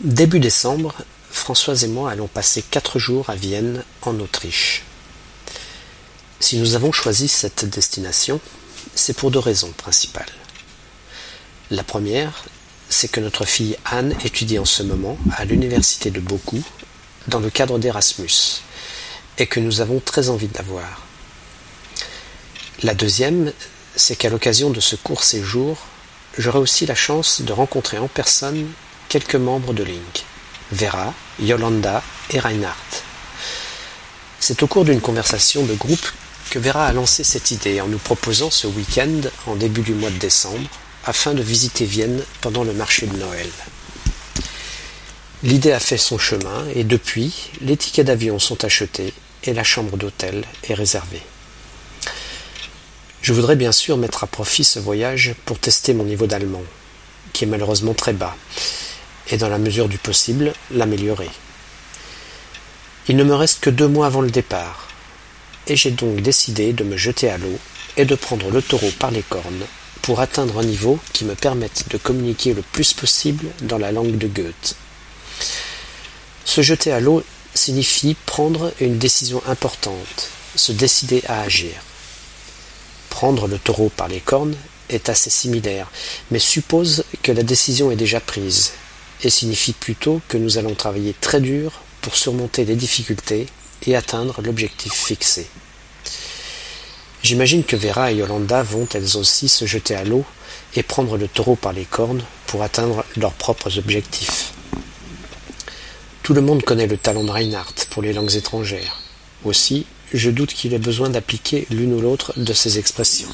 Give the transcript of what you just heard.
Début décembre, Françoise et moi allons passer quatre jours à Vienne, en Autriche. Si nous avons choisi cette destination, c'est pour deux raisons principales. La première, c'est que notre fille Anne étudie en ce moment à l'université de Boku dans le cadre d'Erasmus et que nous avons très envie de la voir. La deuxième, c'est qu'à l'occasion de ce court séjour, j'aurai aussi la chance de rencontrer en personne quelques membres de Link, Vera, Yolanda et Reinhardt. C'est au cours d'une conversation de groupe que Vera a lancé cette idée en nous proposant ce week-end en début du mois de décembre afin de visiter Vienne pendant le marché de Noël. L'idée a fait son chemin et depuis, les tickets d'avion sont achetés et la chambre d'hôtel est réservée. Je voudrais bien sûr mettre à profit ce voyage pour tester mon niveau d'allemand, qui est malheureusement très bas, et dans la mesure du possible, l'améliorer. Il ne me reste que deux mois avant le départ, et j'ai donc décidé de me jeter à l'eau et de prendre le taureau par les cornes pour atteindre un niveau qui me permette de communiquer le plus possible dans la langue de Goethe. Se jeter à l'eau signifie prendre une décision importante, se décider à agir. Prendre le taureau par les cornes est assez similaire, mais suppose que la décision est déjà prise, et signifie plutôt que nous allons travailler très dur pour surmonter les difficultés et atteindre l'objectif fixé. J'imagine que Vera et Yolanda vont elles aussi se jeter à l'eau et prendre le taureau par les cornes pour atteindre leurs propres objectifs. Tout le monde connaît le talent de Reinhardt pour les langues étrangères. Aussi, je doute qu'il ait besoin d'appliquer l'une ou l'autre de ces expressions.